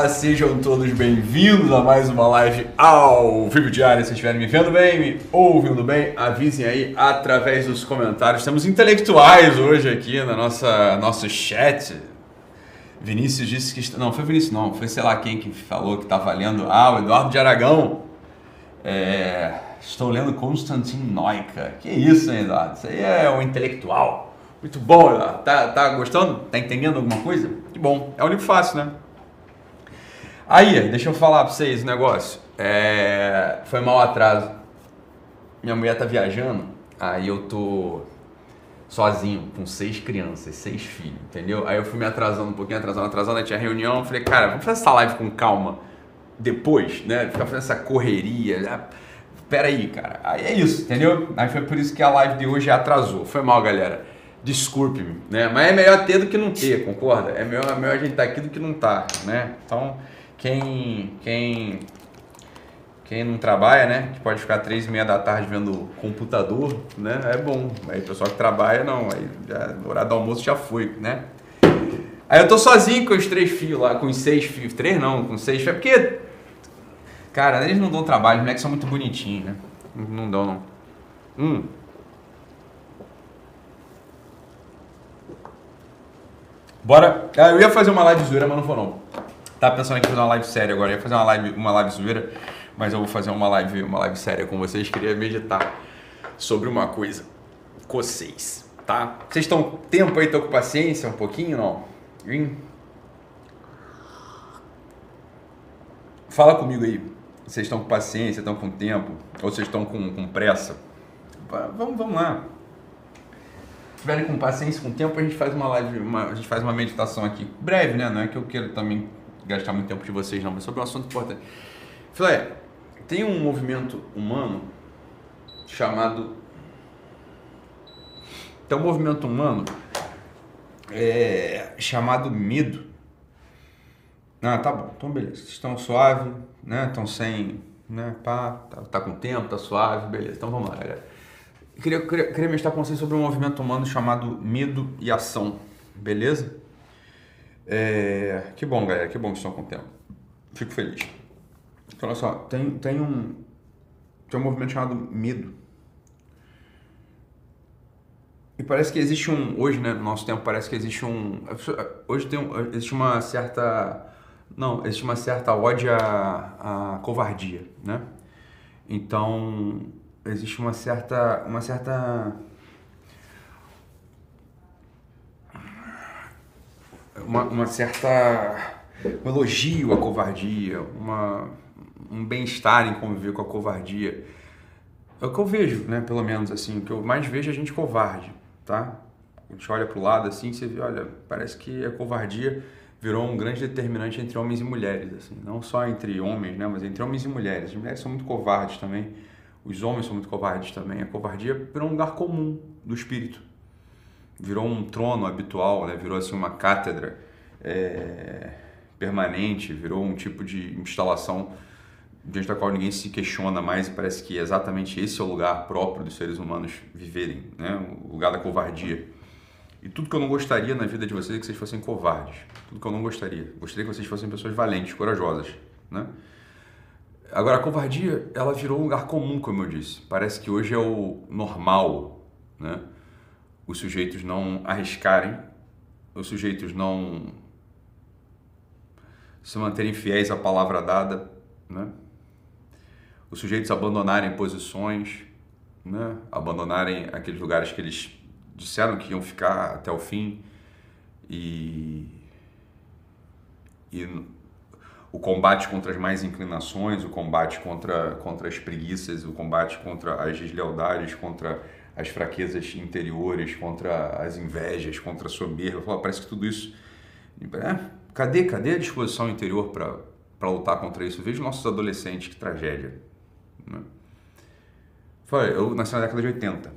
Olá, sejam todos bem-vindos a mais uma live ao vivo diário. Se estiverem me vendo bem, me ouvindo bem, avisem aí através dos comentários. Temos intelectuais hoje aqui na nossa nosso chat. Vinícius disse que não foi Vinícius não, foi sei lá quem que falou que estava lendo. Ah, o Eduardo de Aragão. É, estou lendo Konstantin Noica. Que isso, hein, Eduardo? Isso aí é um intelectual. Muito bom, Eduardo. Tá, tá gostando? Tá entendendo alguma coisa? Que bom. É um livro fácil, né? Aí, deixa eu falar pra vocês o negócio. É... Foi mal atraso. Minha mulher tá viajando, aí eu tô sozinho, com seis crianças, seis filhos, entendeu? Aí eu fui me atrasando um pouquinho, atrasando, atrasando, aí tinha reunião, falei, cara, vamos fazer essa live com calma depois, né? Ficar fazendo essa correria. Já... Pera aí, cara. Aí é isso, entendeu? Aí foi por isso que a live de hoje atrasou. Foi mal, galera. Desculpe-me, né? Mas é melhor ter do que não ter, concorda? É melhor, é melhor a gente estar tá aqui do que não tá, né? Então, quem, quem, quem não trabalha, né? Que pode ficar três e meia da tarde vendo computador, né? É bom. Aí o pessoal que trabalha, não. Aí já, no horário do almoço já foi, né? Aí eu tô sozinho com os três filhos lá, com os seis filhos. Três não, com seis filhos. Porque, cara, eles não dão trabalho. Os moleques são muito bonitinhos, né? Não dão, não. Hum. Bora. Ah, eu ia fazer uma live zoeira, mas não vou não. Tava pensando em fazer uma live séria agora. Eu ia fazer uma live, uma live zoeira, mas eu vou fazer uma live, uma live séria com vocês. Queria meditar sobre uma coisa com vocês, tá? Vocês estão tempo aí, estão com paciência um pouquinho, não? Hein? Fala comigo aí. Vocês estão com paciência, estão com tempo? Ou vocês estão com, com pressa? Vamos, vamos lá tiverem com paciência, com tempo, a gente faz uma live, uma, a gente faz uma meditação aqui. Breve, né? Não é que eu quero também gastar muito tempo de vocês, não, mas sobre um assunto importante. Filé, tem um movimento humano chamado. Tem um movimento humano é, chamado medo. Ah, tá bom, então beleza. Vocês estão suave, né? Estão sem. Né? Pá, tá, tá com tempo, tá suave, beleza. Então vamos lá, galera. Queria, queria, queria meditar com vocês sobre um movimento humano chamado medo e ação, beleza? É, que bom, galera, que bom que estão com tempo. Fico feliz. Então, olha só, tem, tem, um, tem um movimento chamado medo. E parece que existe um, hoje, né, no nosso tempo, parece que existe um, hoje tem um, existe uma certa, não, existe uma certa ódio à, à covardia, né? Então, existe uma certa, uma certa uma, uma certa um elogio à covardia, uma, um bem-estar em conviver com a covardia. É o que eu vejo, né? Pelo menos assim, o que eu mais vejo é a gente covarde, tá? A gente olha para o lado assim, você vê, olha, parece que a covardia virou um grande determinante entre homens e mulheres, assim, não só entre homens, né? Mas entre homens e mulheres. As mulheres são muito covardes também os homens são muito covardes também. A covardia virou um lugar comum do espírito. Virou um trono habitual, né? virou assim uma cátedra é, permanente, virou um tipo de instalação diante da qual ninguém se questiona mais e parece que exatamente esse é o lugar próprio dos seres humanos viverem, né? o lugar da covardia. E tudo que eu não gostaria na vida de vocês é que vocês fossem covardes. Tudo que eu não gostaria. Gostaria que vocês fossem pessoas valentes, corajosas, né? Agora, a covardia, ela virou um lugar comum, como eu disse. Parece que hoje é o normal, né? Os sujeitos não arriscarem, os sujeitos não se manterem fiéis à palavra dada, né? Os sujeitos abandonarem posições, né? Abandonarem aqueles lugares que eles disseram que iam ficar até o fim e, e o combate contra as mais inclinações, o combate contra, contra as preguiças, o combate contra as deslealdades, contra as fraquezas interiores, contra as invejas, contra a soberba. Falo, parece que tudo isso. É, cadê, cadê a disposição interior para lutar contra isso? Eu vejo nossos adolescentes, que tragédia. Né? eu nasci na década de 80.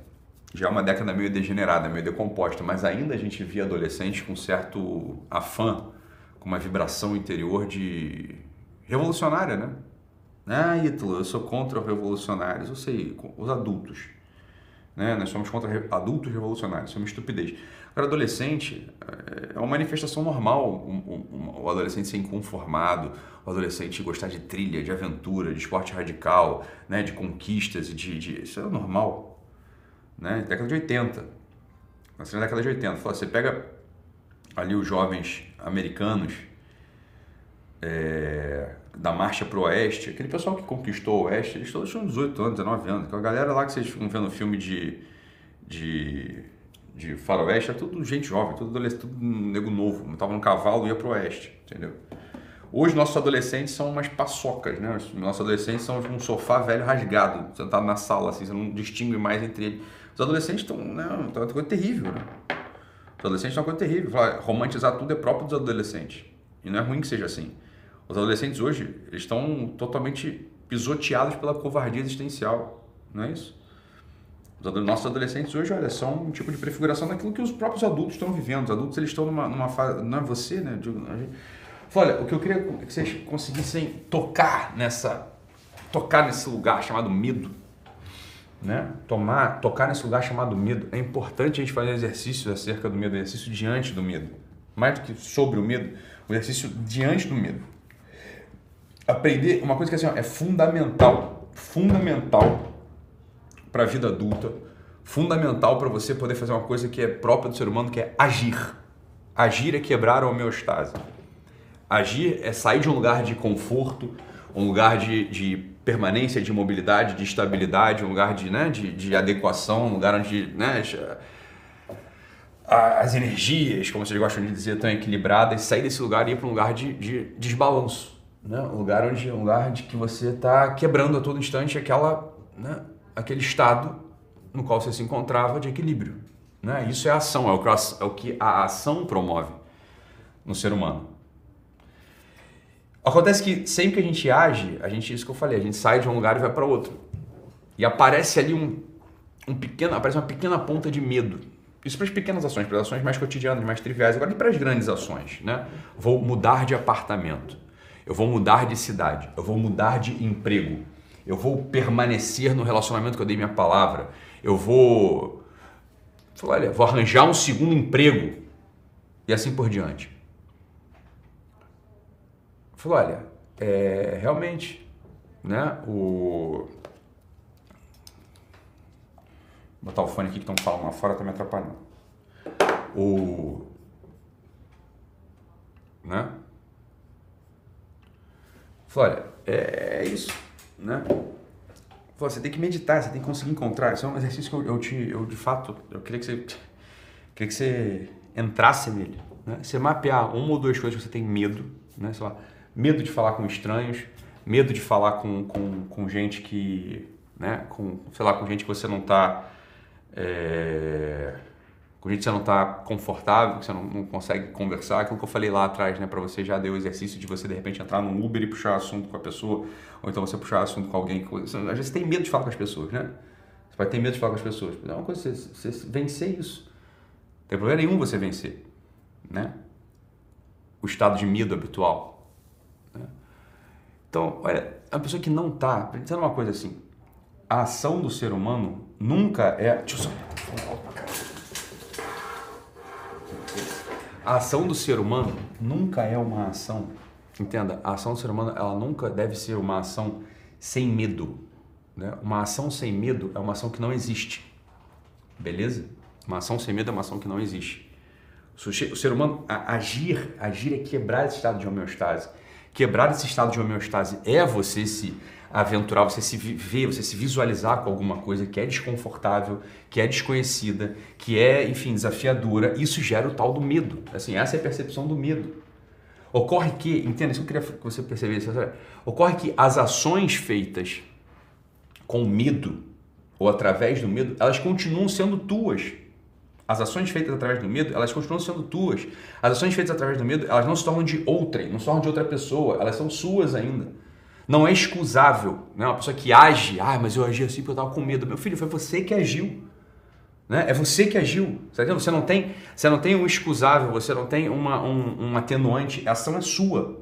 Já é uma década meio degenerada, meio decomposta, mas ainda a gente via adolescentes com certo afã com uma vibração interior de revolucionária, né? Ah, Ítalo, eu sou contra os revolucionários. Eu sei, os adultos. Né? Nós somos contra adultos revolucionários, isso é uma estupidez. Agora, adolescente é uma manifestação normal, o adolescente ser inconformado, o adolescente gostar de trilha, de aventura, de esporte radical, né, de conquistas, de, de isso é normal. Né? Década de 80. Nasceu na década de 80. Você pega ali os jovens americanos é, da marcha para o oeste, aquele pessoal que conquistou o oeste, eles todos tinham 18 anos, 19 anos. Aquela galera lá que vocês ficam vendo filme de, de, de faroeste, é tudo gente jovem, tudo adolescente, tudo nego novo. Estava no cavalo e ia para o oeste, entendeu? Hoje nossos adolescentes são umas paçocas, né? Nossos adolescentes são um sofá velho rasgado, sentado na sala, assim, você não distingue mais entre eles. Os adolescentes estão, né? Tá uma coisa terrível, né? Os adolescentes estão uma coisa terrível. Romantizar tudo é próprio dos adolescentes. E não é ruim que seja assim. Os adolescentes hoje eles estão totalmente pisoteados pela covardia existencial, não é isso? Os nossos adolescentes hoje, olha, são um tipo de prefiguração daquilo que os próprios adultos estão vivendo. Os adultos eles estão numa, numa fase, não é você, né? Olha, o que eu queria que vocês conseguissem tocar nessa, tocar nesse lugar chamado medo, né? Tomar, tocar nesse lugar chamado medo. É importante a gente fazer exercícios acerca do medo, exercício diante do medo, mais do que sobre o medo, o exercício diante do medo aprender uma coisa que assim, ó, é fundamental, fundamental para a vida adulta, fundamental para você poder fazer uma coisa que é própria do ser humano, que é agir. Agir é quebrar a homeostase. Agir é sair de um lugar de conforto, um lugar de, de permanência, de mobilidade, de estabilidade, um lugar de, né, de, de adequação, um lugar onde né, as energias, como vocês gostam de dizer, estão equilibradas, sair desse lugar e ir para um lugar de, de desbalanço né? Um lugar onde um lugar de que você está quebrando a todo instante aquela, né? aquele estado no qual você se encontrava de equilíbrio. Né? Isso é ação, é o, que a, é o que a ação promove no ser humano. Acontece que sempre que a gente age, a gente isso que eu falei, a gente sai de um lugar e vai para outro. E aparece ali um, um pequeno, aparece uma pequena ponta de medo. Isso para as pequenas ações, para as ações mais cotidianas, mais triviais. Agora e para as grandes ações, né? Vou mudar de apartamento eu vou mudar de cidade, eu vou mudar de emprego, eu vou permanecer no relacionamento que eu dei minha palavra, eu vou, olha, vou arranjar um segundo emprego e assim por diante. Falou, olha, é, realmente, né, o... Vou botar o fone aqui que estão falando lá fora, tá me atrapalhando. O... Né? Falei, olha, é, é isso, né? Você tem que meditar, você tem que conseguir encontrar. Isso é um exercício que eu, eu, te, eu de fato, eu queria que você, queria que você entrasse nele. Né? Você mapear uma ou duas coisas que você tem medo, né? Sei lá, medo de falar com estranhos, medo de falar com, com, com gente que, né? Com, sei lá, com gente que você não está... É com gente que você não está confortável, que você não, não, consegue conversar, aquilo que eu falei lá atrás, né, para você já deu o exercício de você de repente entrar no Uber e puxar assunto com a pessoa, ou então você puxar assunto com alguém, que, às vezes você tem medo de falar com as pessoas, né? Você vai ter medo de falar com as pessoas. É uma coisa você, você vencer isso. Não tem problema nenhum você vencer, né? O estado de medo habitual. Né? Então, olha, a pessoa que não está, pensando uma coisa assim, a ação do ser humano nunca é. Deixa eu só. A ação do ser humano nunca é uma ação, entenda, a ação do ser humano ela nunca deve ser uma ação sem medo. Né? Uma ação sem medo é uma ação que não existe, beleza? Uma ação sem medo é uma ação que não existe. O ser humano agir, agir é quebrar esse estado de homeostase. Quebrar esse estado de homeostase é você se aventurar, você se ver, você se visualizar com alguma coisa que é desconfortável, que é desconhecida, que é, enfim, desafiadora. Isso gera o tal do medo. Assim, essa é a percepção do medo. Ocorre que, entenda, isso eu queria que você percebesse, ocorre que as ações feitas com medo ou através do medo, elas continuam sendo tuas. As ações feitas através do medo, elas continuam sendo tuas. As ações feitas através do medo, elas não se tornam de outrem, não se tornam de outra pessoa, elas são suas ainda. Não é excusável. Né? Uma pessoa que age, ah, mas eu agi assim porque eu estava com medo. Meu filho, foi você que agiu. Né? É você que agiu. Tá você não tem, você não tem um excusável, você não tem uma, um, um atenuante. A ação é sua.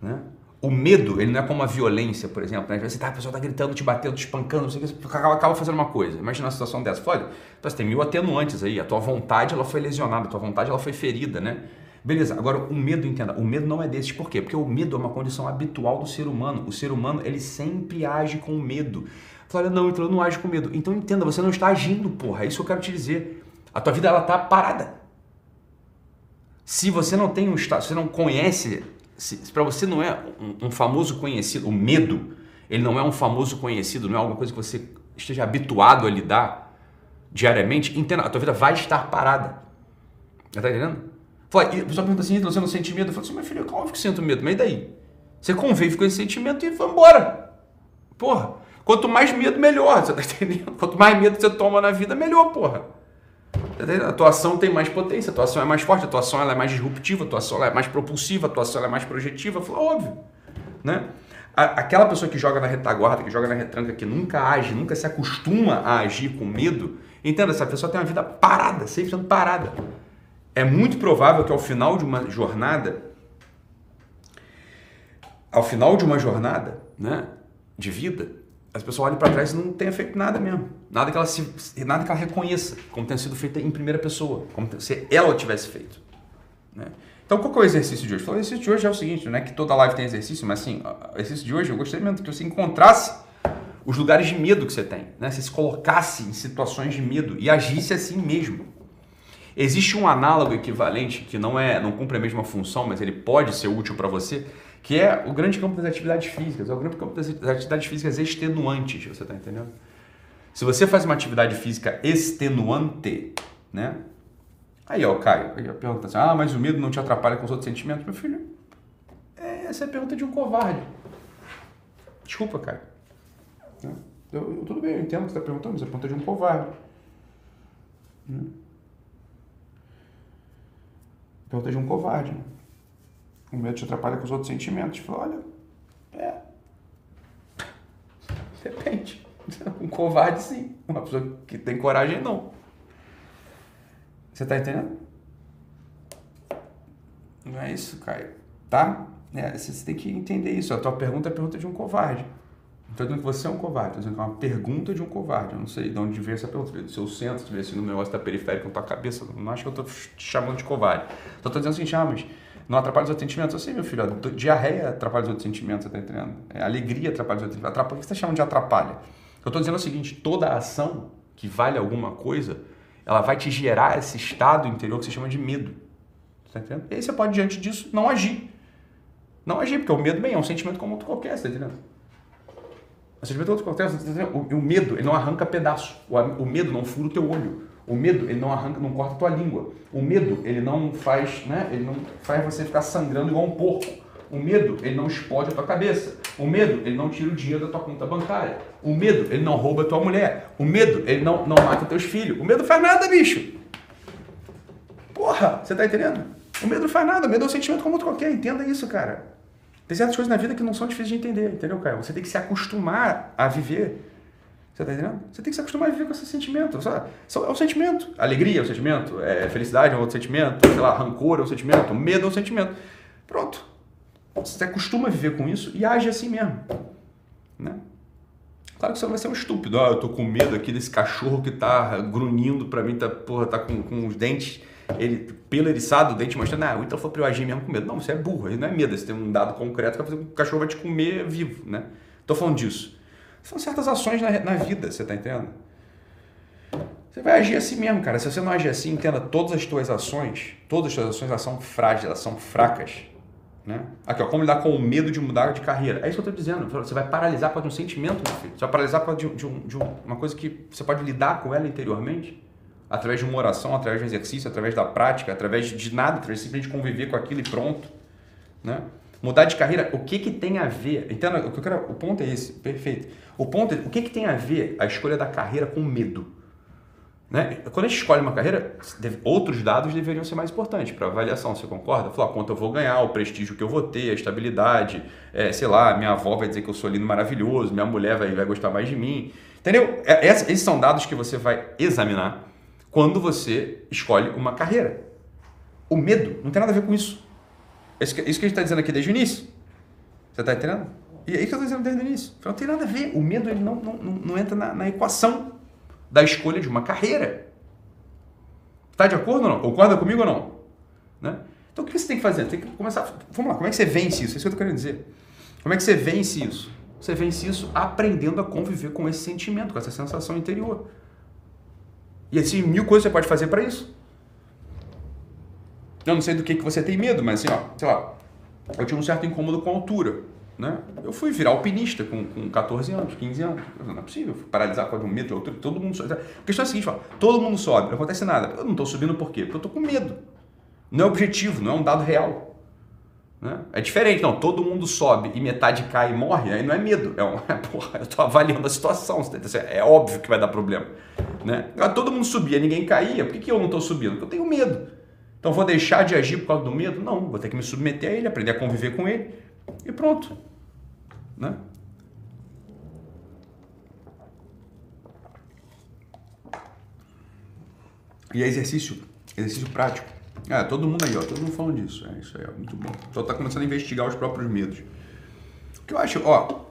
Né? O medo, ele não é como a violência, por exemplo. Né? Você tá, a pessoa tá gritando, te batendo, te espancando, você acaba, acaba fazendo uma coisa. Imagina uma situação dessa. Olha, então, você tem mil atenuantes aí. A tua vontade ela foi lesionada, a tua vontade ela foi ferida, né? Beleza, agora o medo, entenda, o medo não é desses. Por quê? Porque o medo é uma condição habitual do ser humano. O ser humano, ele sempre age com medo. Fala, não, então eu não age com medo. Então entenda, você não está agindo, porra. É isso que eu quero te dizer. A tua vida, ela tá parada. Se você não tem um estado, se você não conhece se, para você não é um, um, famoso conhecido, o medo, ele não é um famoso conhecido, não é alguma coisa que você esteja habituado a lidar diariamente, entenda, a tua vida vai estar parada. Tá entendendo? Fala, a pessoa pergunta assim, você não sente medo? Eu falo assim, meu filho, óbvio que sinto medo, mas e daí? Você convive com esse sentimento e vai embora. Porra, quanto mais medo, melhor, você tá entendendo? Quanto mais medo você toma na vida, melhor, porra. A atuação tem mais potência, a atuação é mais forte, a atuação ela é mais disruptiva, a atuação é mais propulsiva, a atuação é mais projetiva. Falo, óbvio. Né? Aquela pessoa que joga na retaguarda, que joga na retranca, que nunca age, nunca se acostuma a agir com medo, entenda, essa pessoa tem uma vida parada, sempre sendo parada. É muito provável que ao final de uma jornada, ao final de uma jornada né, de vida, as pessoas olhem para trás e não tenha feito nada mesmo. Nada que ela se, nada que ela reconheça como tenha sido feita em primeira pessoa, como se ela tivesse feito. Né? Então, qual é o exercício de hoje? O exercício de hoje é o seguinte, não é que toda live tem exercício, mas assim, o exercício de hoje eu gostaria mesmo que você encontrasse os lugares de medo que você tem, né? Você se colocasse em situações de medo e agisse assim mesmo. Existe um análogo equivalente que não é, não cumpre a mesma função, mas ele pode ser útil para você, que é o grande campo das atividades físicas, é o grande campo das atividades físicas extenuantes, você está entendendo? Se você faz uma atividade física extenuante, né? Aí, ó, Caio, aí pergunta assim, ah, mas o medo não te atrapalha com os outros sentimentos? Meu filho, é, essa é a pergunta de um covarde. Desculpa, Caio. Eu, eu, tudo bem, eu entendo o que você está perguntando, mas é a pergunta de um covarde. Hum. Pergunta de um covarde. Né? O medo te atrapalha com os outros sentimentos. Fala, olha, é. Depende. Um covarde, sim. Uma pessoa que tem coragem, não. Você tá entendendo? Não é isso, Caio. Tá? É, você tem que entender isso. A tua pergunta é a pergunta de um covarde. Não estou dizendo que você é um covarde, estou dizendo que é uma pergunta de um covarde. Eu não sei de onde veio essa pergunta. Do seu centro, se viesse no negócio da periférica na tua cabeça. Não acho que eu estou te chamando de covarde. Só estou dizendo assim, ah, mas não atrapalha os outros sentimentos. Assim, meu filho, diarreia atrapalha os outros sentimentos, você está entendendo? É, alegria atrapalha os outros sentimentos. Atrapalha, o que você está chamando de atrapalha? Eu estou dizendo o seguinte, toda ação que vale alguma coisa, ela vai te gerar esse estado interior que se chama de medo. Você está entendendo? E aí você pode, diante disso, não agir. Não agir, porque o medo, bem, é um sentimento como outro qualquer, você está entendendo? O sentimento é outro qualquer, você está entendendo? O, o medo, ele não arranca pedaço. O, o medo não fura o teu olho. O medo, ele não arranca, não corta a tua língua. O medo, ele não faz, né? Ele não faz você ficar sangrando igual um porco. O medo, ele não explode a tua cabeça. O medo, ele não tira o dinheiro da tua conta bancária. O medo, ele não rouba a tua mulher. O medo, ele não, não mata teus filhos. O medo faz nada, bicho. Porra, você tá entendendo? O medo não faz nada. O medo é um sentimento como outro qualquer. Entenda isso, cara. Tem certas coisas na vida que não são difíceis de entender, entendeu, Caio? Você tem que se acostumar a viver você tá entendendo? Você tem que se acostumar a viver com esse sentimento. Sabe? É um sentimento. Alegria é um sentimento. É, felicidade é um outro sentimento. Sei lá, rancor é um sentimento. Medo é um sentimento. Pronto. Você acostuma a viver com isso e age assim mesmo. Né? Claro que você não vai ser um estúpido. Ah, eu tô com medo aqui desse cachorro que tá grunhindo pra mim, tá, porra, tá com, com os dentes, ele, pelo eriçado, o dente mostrando, ah, então foi pra eu agir mesmo com medo. Não, você é burro, não é medo, você tem um dado concreto que o cachorro vai te comer vivo, né? Tô falando disso. São certas ações na, na vida, você está entendendo? Você vai agir assim mesmo, cara. Se você não agir assim, entenda, todas as tuas ações, todas as tuas ações, elas são frágeis, elas são fracas. Né? Aqui, ó, como lidar com o medo de mudar de carreira. É isso que eu estou dizendo. Você vai paralisar por um sentimento, meu filho. Você vai paralisar por de, um, de uma coisa que você pode lidar com ela interiormente, através de uma oração, através de um exercício, através da prática, através de nada, através de simplesmente conviver com aquilo e pronto. Né? Mudar de carreira, o que, que tem a ver? Entenda, o, que eu quero, o ponto é esse, perfeito. O ponto é, o que, que tem a ver a escolha da carreira com medo? Né? Quando a gente escolhe uma carreira, outros dados deveriam ser mais importantes para avaliação, você concorda? Falar quanto eu vou ganhar, o prestígio que eu vou ter, a estabilidade, é, sei lá, minha avó vai dizer que eu sou lindo maravilhoso, minha mulher vai, vai gostar mais de mim. Entendeu? É, esses são dados que você vai examinar quando você escolhe uma carreira. O medo não tem nada a ver com isso. Isso que, isso que a gente está dizendo aqui desde o início. Você tá entendendo? E é isso que eu tô dizendo desde o início. Não tem nada a ver. O medo ele não, não, não, entra na, na equação da escolha de uma carreira. Tá de acordo ou não? Concorda comigo ou não? Né? Então o que você tem que fazer? Tem que começar. Vamos lá, como é que você vence isso? É isso que eu tô querendo dizer. Como é que você vence isso? Você vence isso aprendendo a conviver com esse sentimento, com essa sensação interior. E assim, mil coisas você pode fazer para isso. Eu não sei do que, que você tem medo, mas assim, ó, sei lá, eu tinha um certo incômodo com a altura. Né? Eu fui virar alpinista com, com 14 anos, 15 anos. Não é possível paralisar com um medo de altura. Todo mundo sobe. A questão é a seguinte: ó, todo mundo sobe, não acontece nada. Eu não estou subindo por quê? Porque eu estou com medo. Não é objetivo, não é um dado real. Né? É diferente, não. Todo mundo sobe e metade cai e morre, aí não é medo. É, um, é porra, eu estou avaliando a situação. É óbvio que vai dar problema. Né? Todo mundo subia, ninguém caía. Por que, que eu não estou subindo? Porque eu tenho medo. Então vou deixar de agir por causa do medo? Não, vou ter que me submeter a ele, aprender a conviver com ele e pronto. Né? E é exercício, exercício prático. É, todo mundo aí, ó, todo mundo falando disso. É isso aí, ó, muito bom. Só tá começando a investigar os próprios medos. O que eu acho, ó.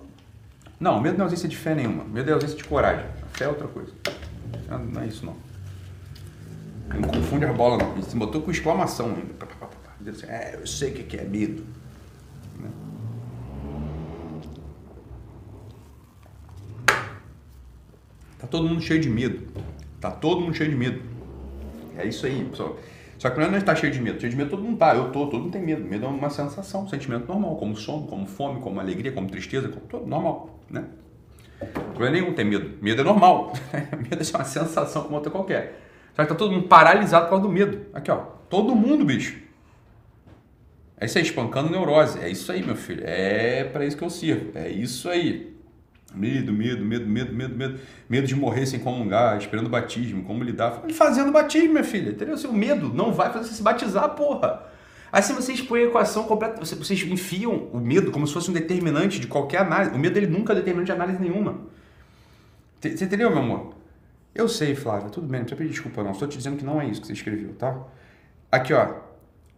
Não, medo não é ausência de fé nenhuma. Medo é ausência de coragem. A fé é outra coisa. Não é isso não. Não confunde a bola não. Ele se botou com exclamação ainda. Assim, é, eu sei o que é medo. Né? Tá todo mundo cheio de medo. Tá todo mundo cheio de medo. É isso aí, pessoal. Só que não é estar cheio de medo. Cheio de medo todo mundo tá. Eu tô, todo mundo tem medo. Medo é uma sensação, um sentimento normal, como sono, como fome, como alegria, como tristeza, como todo normal, né? Não é nenhum ter medo. Medo é normal. medo é uma sensação como outra qualquer. Só que tá todo mundo paralisado por causa do medo. Aqui, ó. Todo mundo, bicho. É isso aí, espancando neurose. É isso aí, meu filho. É para isso que eu sirvo. É isso aí. Medo, medo, medo, medo, medo, medo. Medo de morrer sem comungar, esperando batismo, como lidar. Fazendo batismo, minha filha. Entendeu? O medo não vai fazer você se batizar, porra. Assim vocês põem a equação completa. Vocês enfiam o medo como se fosse um determinante de qualquer análise. O medo ele nunca é determinante de análise nenhuma. Você entendeu, meu amor? Eu sei, Flávia, tudo bem, não precisa pedir desculpa não. Estou te dizendo que não é isso que você escreveu, tá? Aqui, ó.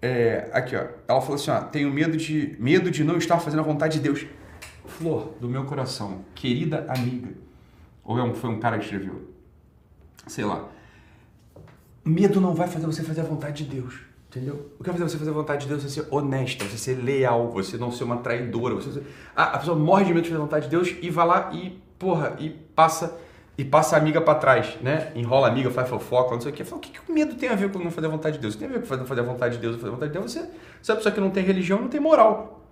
É, aqui, ó. Ela falou assim, ó. Tenho medo de, medo de não estar fazendo a vontade de Deus. Flor do meu coração, querida amiga, ou é um, foi um cara que escreveu, sei lá. Medo não vai fazer você fazer a vontade de Deus, entendeu? O que vai fazer você fazer a vontade de Deus é ser honesta, você ser leal, você não ser uma traidora. Você a, a pessoa morre de medo de fazer a vontade de Deus e vai lá e, porra, e passa e passa a amiga para trás, né? Enrola a amiga, faz fofoca, não sei o quê. Fala, o que, que o medo tem a ver com não fazer a vontade de Deus? Tem a ver com não fazer a vontade de Deus, fazer a vontade de Deus. Você, você é pessoa que não tem religião, não tem moral.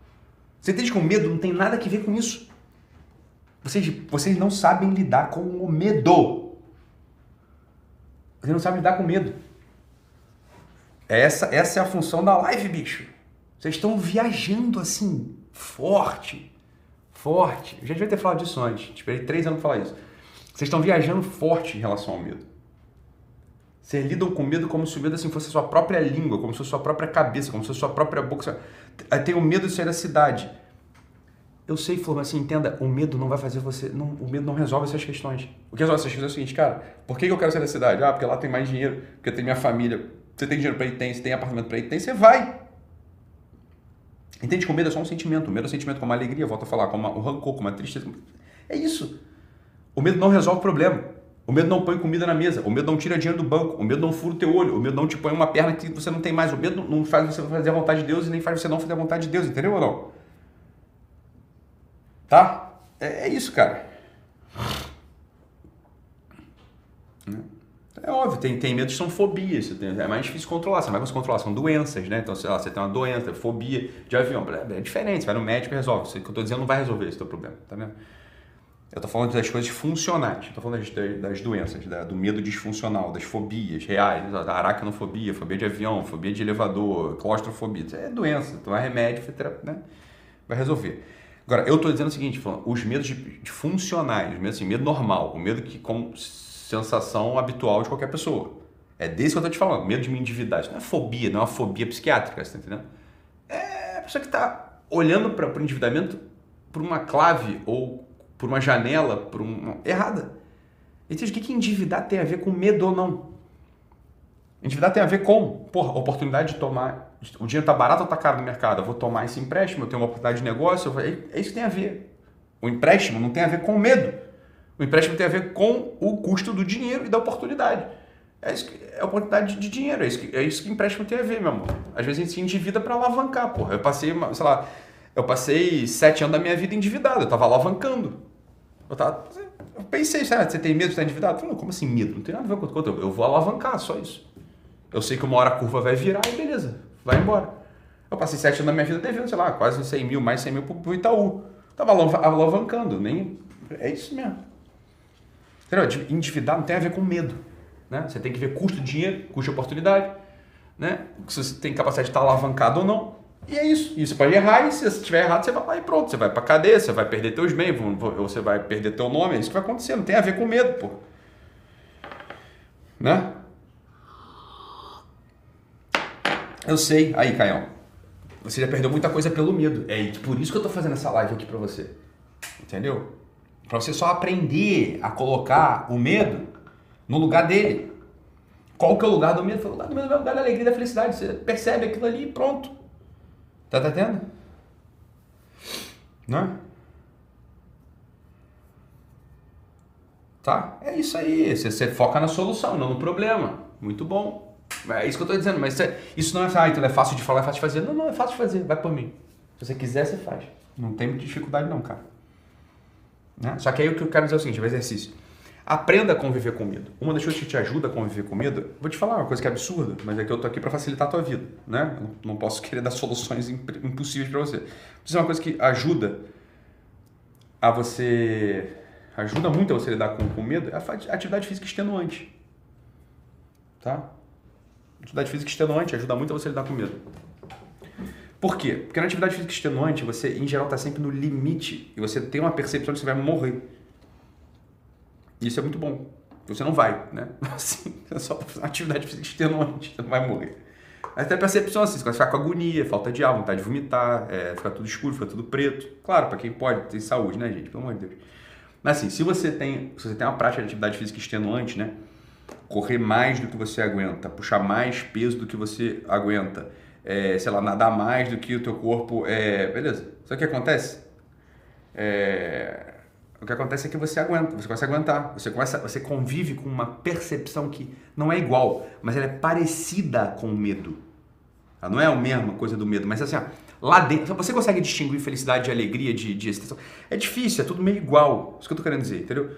Você entende que o medo não tem nada a ver com isso? Vocês, vocês não sabem lidar com o medo. Vocês não sabem lidar com medo. Essa, essa é a função da live, bicho. Vocês estão viajando assim, forte. Forte. Eu já devia ter falado disso antes. Esperei três anos para falar isso. Vocês estão viajando forte em relação ao medo. Vocês lidam com medo como se o medo assim, fosse a sua própria língua, como se fosse a sua própria cabeça, como se fosse a sua própria boca. Tem o medo de sair da cidade. Eu sei, Flor, mas assim, entenda, o medo não vai fazer você. Não, o medo não resolve essas questões. O que resolve essas questões é o seguinte, cara, por que eu quero sair da cidade? Ah, porque lá tem mais dinheiro, porque tem minha família. Você tem dinheiro para ir? Tem. Você tem apartamento para ir? Tem. Você vai. Entende que o medo é só um sentimento. O medo é um sentimento como alegria, volta a falar, como o rancor, como a tristeza. É isso. O medo não resolve o problema. O medo não põe comida na mesa. O medo não tira dinheiro do banco. O medo não fura o teu olho. O medo não te põe uma perna que você não tem mais. O medo não faz você fazer a vontade de Deus e nem faz você não fazer a vontade de Deus. Entendeu ou não? Tá? É, é isso, cara. É óbvio, tem, tem medos que são fobias. Tem, é mais difícil controlar. Você não vai conseguir controlar. São doenças, né? Então, sei lá, você tem uma doença, fobia de avião. É, é diferente. Você vai no médico e resolve. Isso que eu estou dizendo não vai resolver esse teu problema. Tá vendo? Eu estou falando das coisas funcionais, estou falando das, das doenças, da, do medo disfuncional, das fobias reais, da aracnofobia, fobia de avião, fobia de elevador, claustrofobia. Isso é doença, tomar remédio né? vai resolver. Agora, eu estou dizendo o seguinte, falando, os medos de, de funcionais, os medos, assim, medo normal, o medo que como sensação habitual de qualquer pessoa. É desse que eu estou te falando, medo de me endividar. Isso não é fobia, não é uma fobia psiquiátrica, você está entendendo? É a pessoa que está olhando para o endividamento por uma clave ou por uma janela, por uma. errada. Então, o que, que endividar tem a ver com medo ou não? Endividar tem a ver com, porra, oportunidade de tomar O dinheiro está barato ou está caro no mercado? Eu vou tomar esse empréstimo, eu tenho uma oportunidade de negócio. Vou... É isso que tem a ver. O empréstimo não tem a ver com medo. O empréstimo tem a ver com o custo do dinheiro e da oportunidade. É, isso que, é oportunidade de dinheiro, é isso, que, é isso que empréstimo tem a ver, meu amor. Às vezes a gente se endivida para alavancar, porra. Eu passei, sei lá, eu passei sete anos da minha vida endividado, eu tava alavancando. Eu, tava, eu pensei, sabe, você tem medo de estar endividado? Eu falei, não, como assim medo? Não tem nada a ver com o outro. Eu vou alavancar, só isso. Eu sei que uma hora a curva vai virar e beleza, vai embora. Eu passei sete anos da minha vida devendo, sei lá, quase 100 mil, mais 100 mil pro Itaú. Tava alavancando, nem... É isso mesmo. Entendeu? Endividar não tem a ver com medo. Né? Você tem que ver custo de dinheiro, custo de oportunidade, né? se você tem capacidade de estar alavancado ou não. E é isso. E você pode errar e se estiver errado, você vai lá e pronto. Você vai pra cadeia, você vai perder teus bens, você vai perder teu nome. É isso que vai acontecer. Não tem a ver com medo, pô. Né? Eu sei. Aí, Caião. Você já perdeu muita coisa pelo medo. É por isso que eu tô fazendo essa live aqui pra você. Entendeu? Pra você só aprender a colocar o medo no lugar dele. Qual que é o lugar do medo? O lugar do medo é o lugar da alegria da felicidade. Você percebe aquilo ali e pronto. Tá entendendo? Né? Tá? É isso aí. Você, você, foca na solução, não no problema. Muito bom. É isso que eu tô dizendo. Mas isso não é, ah, então é fácil de falar, é fácil de fazer. Não, não, é fácil de fazer. Vai por mim. Se você quiser, você faz. Não tem muita dificuldade não, cara. Né? Só que aí o que eu quero dizer é o seguinte, o exercício. Aprenda a conviver com medo. Uma das coisas que te ajuda a conviver com medo, vou te falar uma coisa que é absurda, mas é que eu tô aqui para facilitar a tua vida, né? Eu não posso querer dar soluções impossíveis para você. É uma coisa que ajuda a você ajuda muito a você lidar com, com medo, é a atividade física extenuante. Tá? Atividade física extenuante ajuda muito a você lidar com medo. Por quê? Porque na atividade física extenuante, você, em geral, está sempre no limite e você tem uma percepção de que você vai morrer. Isso é muito bom. Você não vai, né? Assim, é só atividade física extenuante, você não vai morrer. Até a percepção assim, você vai ficar com agonia, falta de ar, vontade de vomitar, é, tudo escuro, ficar tudo preto. Claro, para quem pode, tem saúde, né, gente? Pelo amor de Deus. Mas assim, se você tem, se você tem uma prática de atividade física extenuante, né? Correr mais do que você aguenta, puxar mais peso do que você aguenta, é, sei lá, nadar mais do que o teu corpo. É, beleza. O que acontece? É, o que acontece é que você aguenta, você começa a aguentar, você começa, você convive com uma percepção que não é igual, mas ela é parecida com o medo. Ela não é a mesma coisa do medo, mas assim, ó, lá dentro, você consegue distinguir felicidade de alegria, de, de excitação? É difícil, é tudo meio igual. Isso que eu tô querendo dizer, entendeu?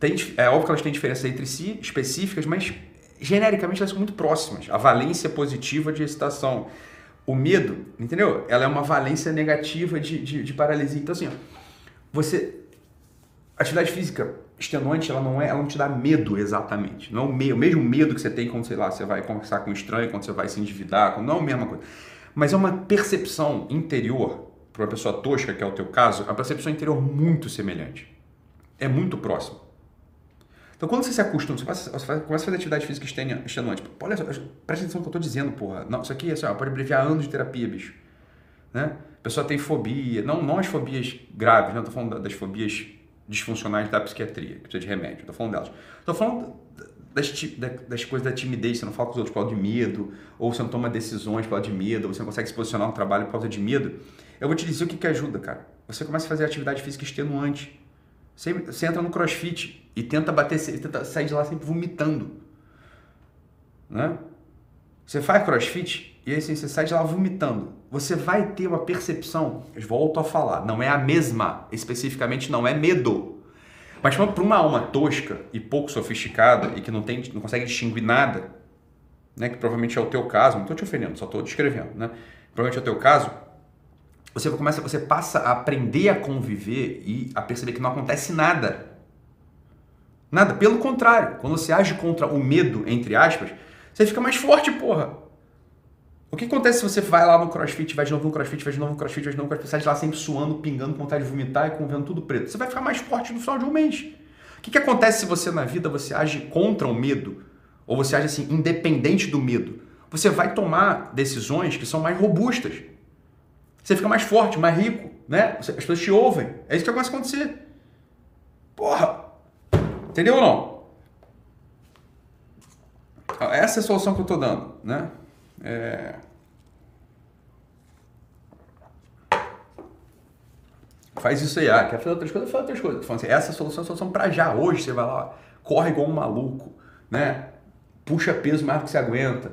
Tem, é óbvio que elas têm diferenças entre si, específicas, mas genericamente elas são muito próximas. A valência positiva de excitação. O medo, entendeu? Ela é uma valência negativa de, de, de paralisia. Então, assim, ó, você atividade física extenuante, ela não é, ela não te dá medo exatamente. Não é o, mesmo medo que você tem quando, sei lá, você vai conversar com um estranho, quando você vai se endividar, não é a mesma coisa. Mas é uma percepção interior, para uma pessoa tosca, que é o teu caso, é uma percepção interior muito semelhante. É muito próximo. Então, quando você se acostuma, você, passa, você começa a fazer atividade física extenuante. Pô, olha, presta atenção no que eu estou dizendo, porra. Não, isso aqui assim, ó, pode abreviar anos de terapia, bicho. Né? A pessoa tem fobia, não, não as fobias graves, não estou falando das fobias disfuncionais da psiquiatria, que precisa de remédio. Estou falando delas. Estou falando das, das, coisas da timidez, você não fala com os outros por causa de medo, ou você não toma decisões por causa de medo, ou você não consegue se posicionar no trabalho por causa de medo. Eu vou te dizer o que, que ajuda, cara. Você começa a fazer atividade física extenuante. Você, você entra no crossfit e tenta bater, tenta sair de lá sempre vomitando. Né? Você faz crossfit e aí assim, você sai de lá vomitando. Você vai ter uma percepção, volto a falar, não é a mesma, especificamente não é medo. Mas para uma alma tosca e pouco sofisticada e que não, tem, não consegue distinguir nada, né, que provavelmente é o teu caso, não estou te ofendendo, só estou descrevendo, né? provavelmente é o teu caso, você começa, você passa a aprender a conviver e a perceber que não acontece nada. Nada, pelo contrário, quando você age contra o medo, entre aspas, você fica mais forte, porra. O que acontece se você vai lá no crossfit, vai de novo no crossfit, vai de novo no crossfit, vai de novo no crossfit, sai de lá sempre suando, pingando, com vontade de vomitar e com vendo tudo preto? Você vai ficar mais forte no final de um mês. O que, que acontece se você na vida você age contra o medo? Ou você age assim, independente do medo? Você vai tomar decisões que são mais robustas. Você fica mais forte, mais rico, né? As pessoas te ouvem. É isso que começa a acontecer. Porra! Entendeu ou não? Essa é a solução que eu estou dando, né? É... Faz isso aí, ah, quer fazer outras coisas? Faz outras coisas. Assim, essa solução é a solução para já. Hoje você vai lá, corre igual um maluco, né? Puxa peso mais do que você aguenta.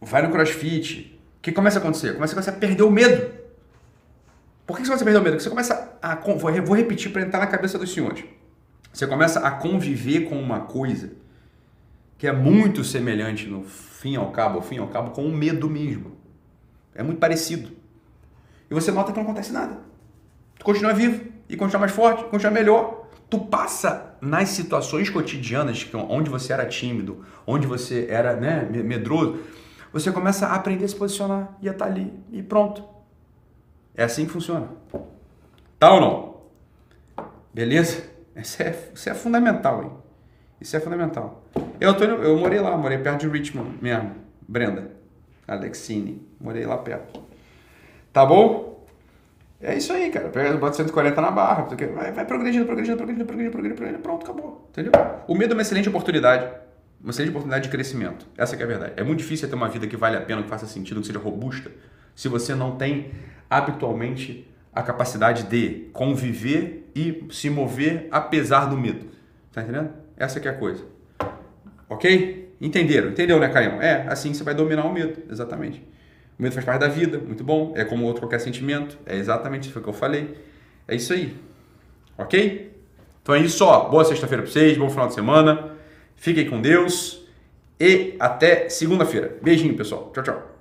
Vai no crossfit. O que começa a acontecer? Começa a perder o medo. Por que você começa a perder o medo? Porque você começa a. Vou repetir para entrar na cabeça dos senhores. Você começa a conviver com uma coisa que é muito semelhante no fim ao cabo, ao fim ao cabo, com o medo mesmo. É muito parecido. E você nota que não acontece nada. Tu continua vivo e continua mais forte, continua melhor. Tu passa nas situações cotidianas onde você era tímido, onde você era né, medroso, você começa a aprender a se posicionar e a estar tá ali e pronto. É assim que funciona. Tá ou não? Beleza? Isso é, isso é fundamental, hein? Isso é fundamental. Eu, tô, eu morei lá, morei perto de Richmond mesmo. Brenda. Alexine. Morei lá perto. Tá bom? É isso aí, cara. Pega, bota 140 na barra. Porque vai, vai progredindo, progredindo, progredindo, progredindo, progredindo, progredindo. Pronto, acabou. Entendeu? O medo é uma excelente oportunidade. Uma excelente oportunidade de crescimento. Essa é a verdade. É muito difícil ter uma vida que vale a pena, que faça sentido, que seja robusta, se você não tem habitualmente a capacidade de conviver e se mover apesar do medo. Tá entendendo? Essa que é a coisa. Ok? Entenderam? Entendeu, né, Caio? É, assim você vai dominar o medo, exatamente. O medo faz parte da vida, muito bom. É como outro qualquer sentimento. É exatamente isso que eu falei. É isso aí. Ok? Então é isso, ó. Boa sexta-feira para vocês, bom final de semana. Fiquem com Deus e até segunda-feira. Beijinho, pessoal. Tchau, tchau.